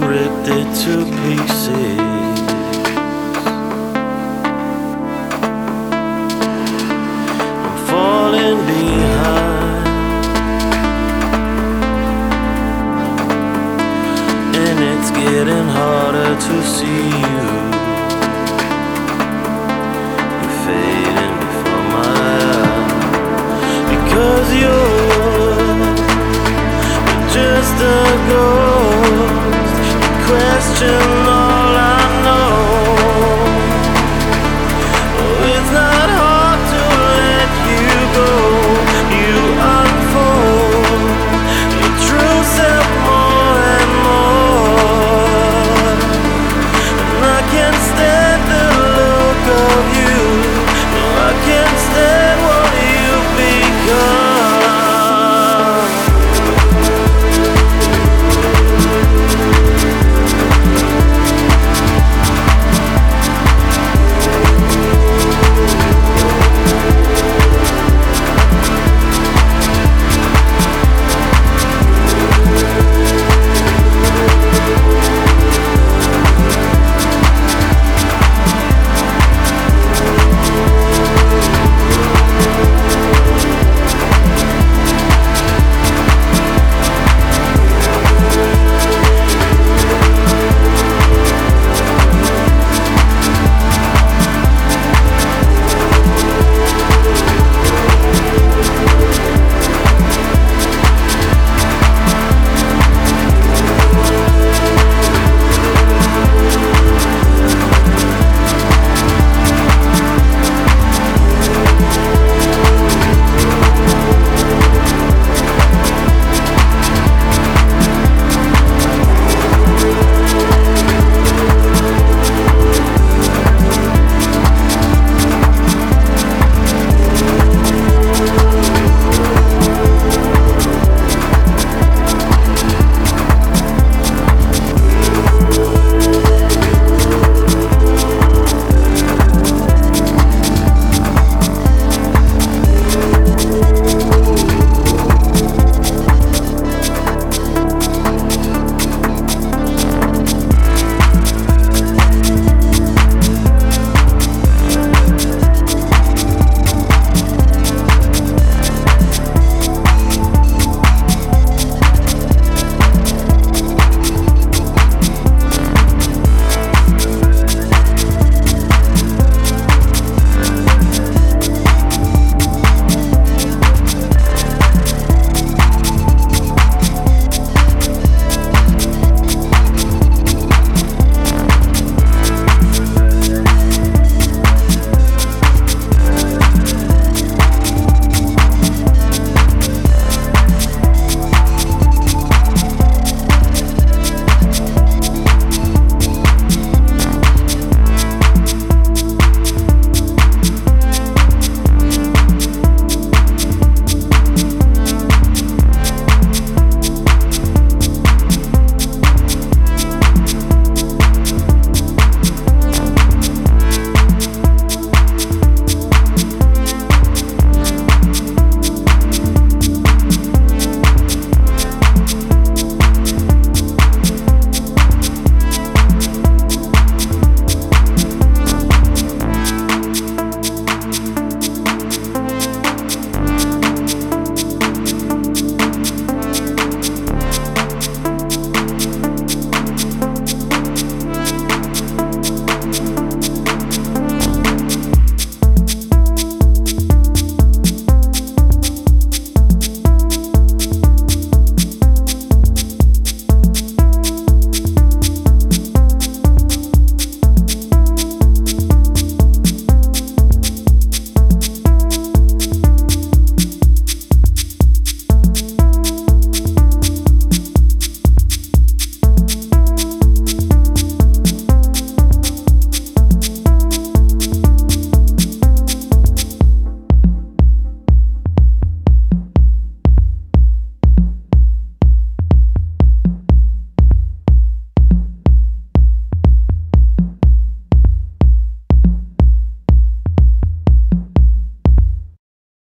to pieces. I'm falling behind, and it's getting harder to see you. Just